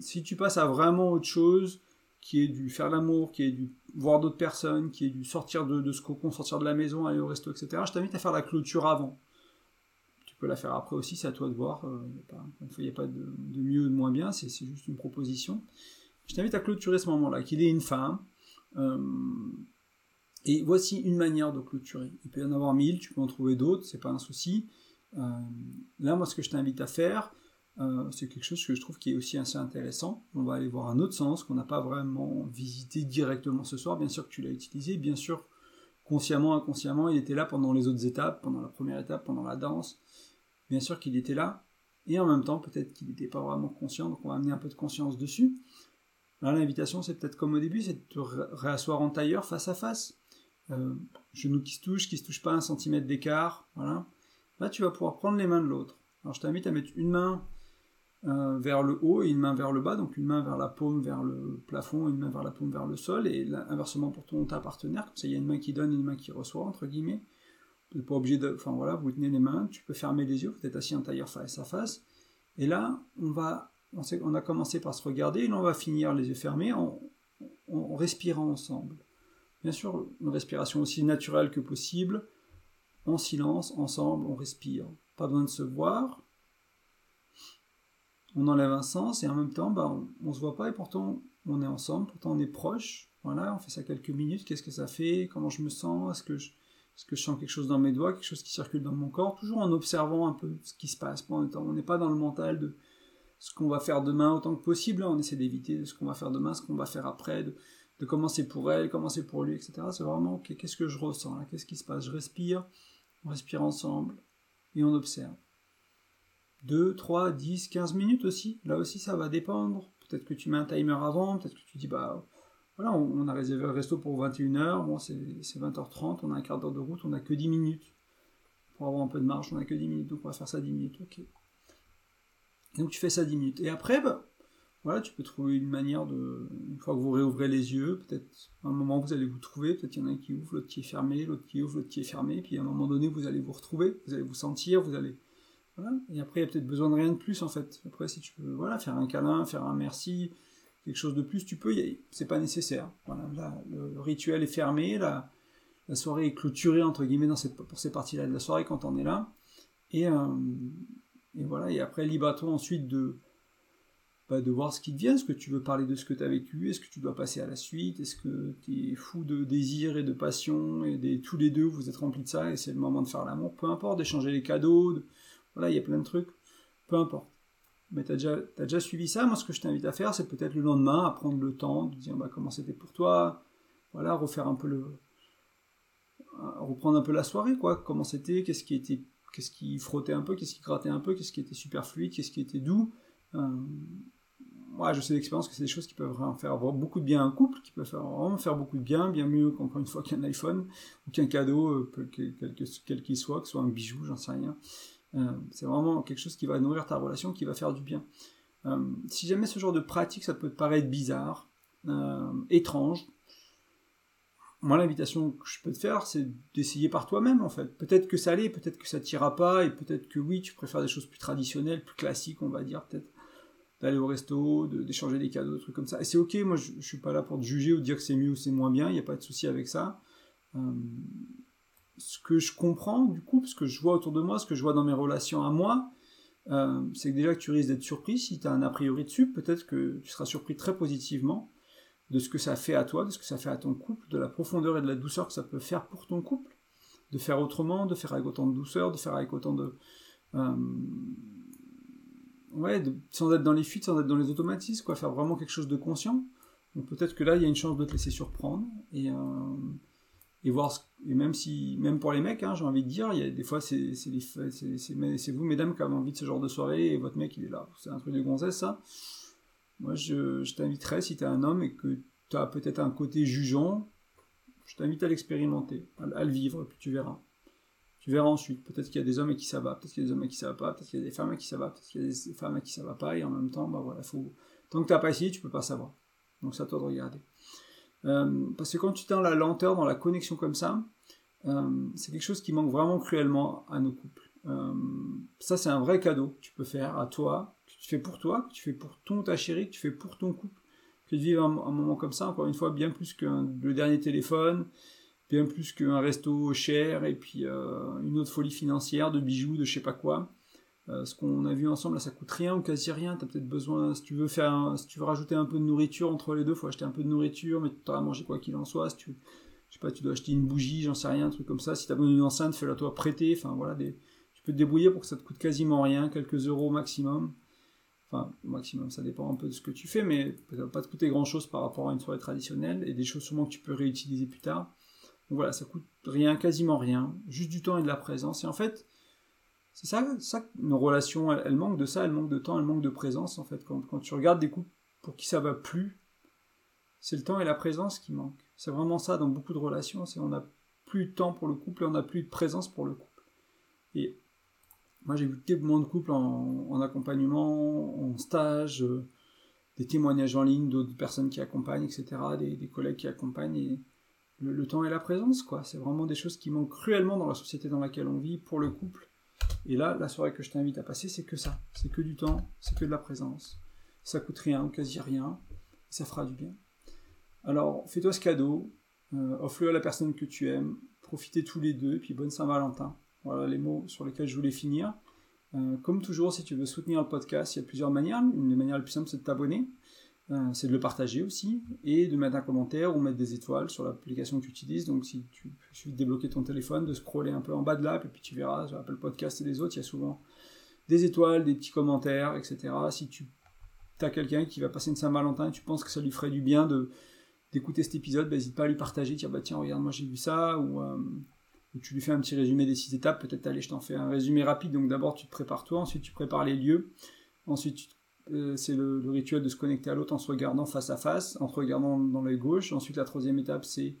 si tu passes à vraiment autre chose, qui est du faire l'amour, qui est du voir d'autres personnes, qui est du sortir de, ce cocon, sortir de la maison, aller au resto, etc. Je t'invite à faire la clôture avant. La faire après aussi, c'est à toi de voir. Il n'y a pas, de, mieux ou de moins bien, c'est juste une proposition. Je t'invite à clôturer ce moment-là, qu'il ait une fin. Euh, et voici une manière de clôturer. Il peut y en avoir mille, tu peux en trouver d'autres, c'est pas un souci. Euh, là, moi, ce que je t'invite à faire, euh, c'est quelque chose que je trouve qui est aussi assez intéressant. On va aller voir un autre sens qu'on n'a pas vraiment visité directement ce soir. Bien sûr que tu l'as utilisé, bien sûr, consciemment, inconsciemment, il était là pendant les autres étapes, pendant la première étape, pendant la danse. Bien sûr qu'il était là, et en même temps, peut-être qu'il n'était pas vraiment conscient, donc on va amener un peu de conscience dessus. Là, l'invitation, c'est peut-être comme au début, c'est de te réasseoir en tailleur face à face. euh, genoux qui se touchent, qui se touchent pas un centimètre d'écart, voilà. Là, tu vas pouvoir prendre les mains de l'autre. Alors, je t'invite à mettre une main euh, vers le haut et une main vers le bas, donc une main vers la paume vers le plafond, une main vers la paume vers le sol, et inversement pour ton ta partenaire, comme ça il y a une main qui donne et une main qui reçoit, entre guillemets. Tu n'es pas obligé de. Enfin voilà, vous tenez les mains, tu peux fermer les yeux, vous êtes assis en tailleur face à face. Et là, on va. On, a commencé par se regarder, et là on va finir les yeux fermés en, en respirant ensemble. Bien sûr, une respiration aussi naturelle que possible, en silence, ensemble, on respire. Pas besoin de se voir, on enlève un sens et en même temps, bah, on, ne se voit pas et pourtant on est ensemble, pourtant on est proche. Voilà, on fait ça quelques minutes. Qu'est-ce que ça fait? Comment je me sens? Est-ce que je, que je sens quelque chose dans mes doigts, quelque chose qui circule dans mon corps Toujours en observant un peu ce qui se passe. On n'est pas dans le mental de ce qu'on va faire demain autant que possible. Hein. On essaie d'éviter ce qu'on va faire demain, ce qu'on va faire après, de, de comment c'est pour elle, comment c'est pour lui, etc. C'est vraiment qu'est-ce que je ressens Qu'est-ce qui se passe? Je respire, on respire ensemble et on observe. 2, 3, 10, 15 minutes aussi. Là aussi, ça va dépendre. Peut-être que tu mets un timer avant, peut-être que tu dis, bah voilà, on, a réservé le resto pour 21h, bon, c'est 20h30, on a un quart d'heure de route, on a que 10 minutes. Pour avoir un peu de marge, on a que 10 minutes, donc on va faire ça 10 minutes, ok. Donc tu fais ça 10 minutes. Et après, bah, voilà, tu peux trouver une manière de, une fois que vous réouvrez les yeux, peut-être à un moment vous allez vous trouver, peut-être il y en a un qui ouvre, l'autre qui est fermé, l'autre qui ouvre, l'autre qui est fermé, puis à un moment donné vous allez vous retrouver, vous allez vous sentir, vous allez et après, il y a peut-être besoin de rien de plus, en fait. Après, si tu peux voilà, faire un câlin, faire un merci, quelque chose de plus, tu peux, c'est pas nécessaire. Voilà, le, rituel est fermé, la, soirée est clôturée, entre guillemets, dans cette, pour ces parties-là de la soirée, quand on est là. Et, euh, voilà, et après, libre à toi ensuite de, bah, de voir ce qui te vient, est-ce que tu veux parler de ce que tu as vécu, est-ce que tu dois passer à la suite, est-ce que tu es fou de désir et de passion, et tous les deux, vous êtes remplis de ça, et c'est le moment de faire l'amour, peu importe, d'échanger les cadeaux, de, voilà, il y a plein de trucs. Peu importe. Mais tu as déjà, suivi ça. Moi, ce que je t'invite à faire, c'est peut-être le lendemain, à prendre le temps de dire bah, comment c'était pour toi. Voilà, refaire un peu le. reprendre un peu la soirée, quoi. Comment c'était, qu'est-ce qui était. Qu'est-ce qui frottait un peu, qu'est-ce qui grattait un peu, qu'est-ce qui était super fluide, qu'est-ce qui était doux. moi, je sais d'expérience que c'est des choses qui peuvent vraiment faire beaucoup de bien à un couple, qui peuvent vraiment faire beaucoup de bien, bien mieux qu'encore une fois qu'un iPhone ou qu'un cadeau, euh, quel qu'il soit, que ce soit un bijou, j'en sais rien. Euh, c'est vraiment quelque chose qui va nourrir ta relation, qui va faire du bien. Euh, si jamais ce genre de pratique, ça peut te paraître bizarre, euh, étrange, moi l'invitation que je peux te faire, c'est d'essayer par toi-même en fait. Peut-être que ça allait, peut-être que ça t'ira pas, et peut-être que oui, tu préfères des choses plus traditionnelles, plus classiques, on va dire, peut-être d'aller au resto, d'échanger des cadeaux, des trucs comme ça. Et c'est ok, moi je, je, suis pas là pour te juger ou dire que c'est mieux ou c'est moins bien, il n'y a pas de souci avec ça ce que je comprends du coup, ce que je vois autour de moi, ce que je vois dans mes relations à moi, euh, c'est que déjà que tu risques d'être surpris si tu as un a priori dessus, peut-être que tu seras surpris très positivement de ce que ça fait à toi, de ce que ça fait à ton couple, de la profondeur et de la douceur que ça peut faire pour ton couple, de faire autrement, de faire avec autant de douceur, de faire avec autant de... Euh, ouais, sans être dans les fuites, sans être dans les automatismes, quoi, faire vraiment quelque chose de conscient. Donc peut-être que là, il y a une chance de te laisser surprendre et... Euh, et voir et même si même pour les mecs hein, j'ai envie de dire des fois c'est vous mesdames qui avez envie de ce genre de soirée et votre mec il est là. C'est un truc de gonzesse ça. Moi je, je t'inviterais si tu es un homme et que tu as peut-être un côté jugeant je t'invite à l'expérimenter à, le vivre et puis tu verras. Tu verras ensuite. Peut-être qu'il y a des hommes à qui ça va peut-être qu'il y a des hommes à qui ça va pas peut-être qu'il y a des femmes à qui ça va peut-être qu'il y a des femmes à qui ça va pas et en même temps bah voilà faut tant que t'as pas essayé tu peux pas savoir. Donc à toi de regarder parce que quand tu dans la lenteur, dans la connexion comme ça, euh, c'est quelque chose qui manque vraiment cruellement à nos couples. Euh, ça, c'est un vrai cadeau que tu peux faire à toi, que tu fais pour toi, que tu fais pour ton ta chérie, que tu fais pour ton couple. Que de vivre un, moment comme ça, encore une fois, bien plus que le dernier téléphone, bien plus qu'un resto cher et puis une autre folie financière de bijoux, de je sais pas quoi. Euh, ce qu'on a vu ensemble, là, ça coûte rien ou quasi rien. T'as peut-être besoin, si tu veux faire, si tu veux rajouter un peu de nourriture entre les deux, faut acheter un peu de nourriture, mais tu auras à manger quoi qu'il en soit. Tu, je sais pas, tu dois acheter une bougie, j'en sais rien, un truc comme ça. Si t'as besoin d'une enceinte, fais-la toi prêter. Enfin voilà, des, tu peux te débrouiller pour que ça te coûte quasiment rien, quelques euros maximum. Enfin, maximum, ça dépend un peu de ce que tu fais, mais ça va pas te coûter grand chose par rapport à une soirée traditionnelle et des choses sûrement que tu peux réutiliser plus tard. Donc voilà, ça coûte rien, quasiment rien, juste du temps et de la présence. Et en fait, c'est ça, ça, nos relations, elles, manquent de ça, elles manquent de temps, elles manquent de présence, en fait. Quand, tu regardes des couples pour qui ça va plus, c'est le temps et la présence qui manquent. C'est vraiment ça dans beaucoup de relations, c'est on a plus de temps pour le couple et on n'a plus de présence pour le couple. Et moi, j'ai vu tellement de couples en, accompagnement, en stage, euh, des témoignages en ligne d'autres personnes qui accompagnent, etc., des, collègues qui accompagnent. Et le, temps et la présence, quoi. C'est vraiment des choses qui manquent cruellement dans la société dans laquelle on vit pour le couple. Et là, la soirée que je t'invite à passer, c'est que ça. C'est que du temps, c'est que de la présence. Ça coûte rien, quasi rien. Ça fera du bien. Alors, fais-toi ce cadeau. Euh, offre-le à la personne que tu aimes. Profitez tous les deux. Puis, bonne Saint-Valentin. Voilà les mots sur lesquels je voulais finir. Euh, comme toujours, si tu veux soutenir le podcast, il y a plusieurs manières. Une des manières les plus simples, c'est de t'abonner. Euh, c'est de le partager aussi et de mettre un commentaire ou mettre des étoiles sur l'application que tu utilises. Donc, si tu suffit de débloquer ton téléphone, de scroller un peu en bas de l'app et puis tu verras sur Apple Podcast et les autres, il y a souvent des étoiles, des petits commentaires, etc. Si tu as quelqu'un qui va passer une Saint-Valentin et tu penses que ça lui ferait du bien d'écouter cet épisode, bah, n'hésite pas à lui partager, dire bah tiens regarde moi j'ai vu ça ou euh, tu lui fais un petit résumé des six étapes, peut-être allez, je t'en fais un résumé rapide. Donc d'abord tu te prépares toi, ensuite tu prépares les lieux, ensuite euh, c'est le, rituel de se connecter à l'autre en se regardant face à face, en te regardant dans l'œil gauche. Ensuite la troisième étape c'est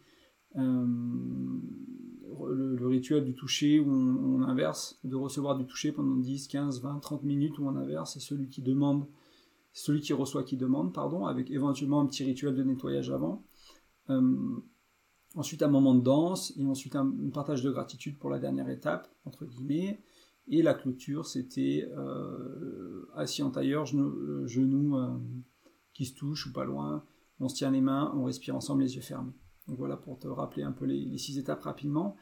euh, le, rituel du toucher où on, inverse, de recevoir du toucher pendant 10, 15, 20, 30 minutes où on inverse, c'est celui qui demande, celui qui reçoit qui demande, pardon, avec éventuellement un petit rituel de nettoyage avant. Euh, ensuite un moment de danse, et ensuite un, partage de gratitude pour la dernière étape, entre guillemets. Et la clôture, c'était euh, assis en tailleur, genoux, euh, qui se touchent ou pas loin. On se tient les mains, on respire ensemble les yeux fermés. Donc voilà pour te rappeler un peu les, six étapes rapidement.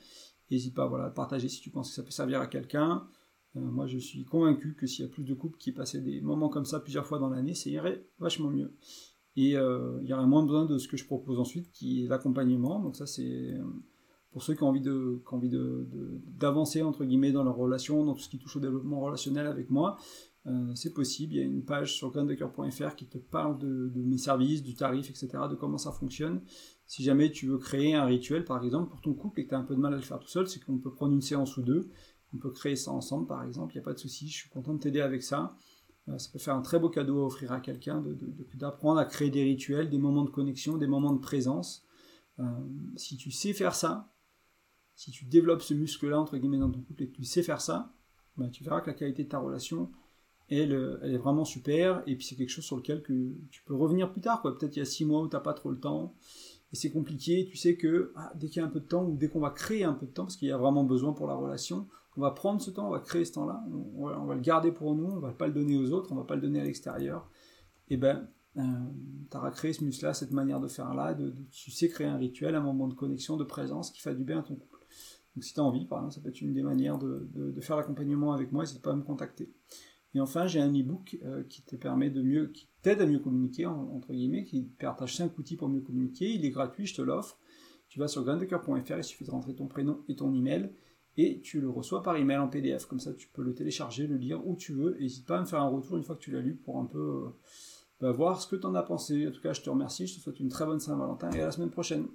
N'hésite pas voilà, à partager si tu penses que ça peut servir à quelqu'un. Euh, moi, je suis convaincu que s'il y a plus de couples qui passaient des moments comme ça plusieurs fois dans l'année, ça irait vachement mieux. Et euh, il y aurait moins besoin de ce que je propose ensuite, qui est l'accompagnement. Donc ça, c'est euh, pour ceux qui ont envie de, qui ont envie de, d'avancer entre guillemets dans leur relation, dans tout ce qui touche au développement relationnel avec moi. Euh, c'est possible. Il y a une page sur granddecker.fr qui te parle de, de, mes services, du tarif, etc., de comment ça fonctionne. Si jamais tu veux créer un rituel, par exemple, pour ton couple et que tu as un peu de mal à le faire tout seul, c'est qu'on peut prendre une séance ou deux. On peut créer ça ensemble, par exemple. Il n'y a pas de souci. Je suis content de t'aider avec ça. Euh, ça peut faire un très beau cadeau à offrir à quelqu'un, d'apprendre à créer des rituels, des moments de connexion, des moments de présence. Euh, si tu sais faire ça, si tu développes ce muscle-là, entre guillemets, dans ton couple et que tu sais faire ça, ben, tu verras que la qualité de ta relation, elle, elle est vraiment super. Et puis c'est quelque chose sur lequel que tu peux revenir plus tard. Peut-être il y a six mois où tu n'as pas trop le temps. Et c'est compliqué. Tu sais que ah, dès qu'il y a un peu de temps, ou dès qu'on va créer un peu de temps, parce qu'il y a vraiment besoin pour la relation, on va prendre ce temps, on va créer ce temps-là, on, va le garder pour nous, on va pas le donner aux autres, on va pas le donner à l'extérieur. Et ben, euh, tu auras créé ce muscle-là, cette manière de faire là, de, tu sais créer un rituel, un moment de connexion, de présence qui fait du bien à ton couple. Donc si tu as envie, par exemple, ça peut être une des manières de, faire l'accompagnement avec moi, n'hésite pas à me contacter. Et enfin, j'ai un e-book euh, qui te permet de mieux, qui t'aide à mieux communiquer, entre guillemets, qui partage 5 outils pour mieux communiquer. Il est gratuit, je te l'offre. Tu vas sur grandecoeur.fr, il suffit de rentrer ton prénom et ton email et tu le reçois par email en PDF. Comme ça, tu peux le télécharger, le lire où tu veux. N'hésite pas à me faire un retour une fois que tu l'as lu pour un peu euh, bah, voir ce que tu en as pensé. En tout cas, je te remercie, je te souhaite une très bonne Saint-Valentin et à la semaine prochaine.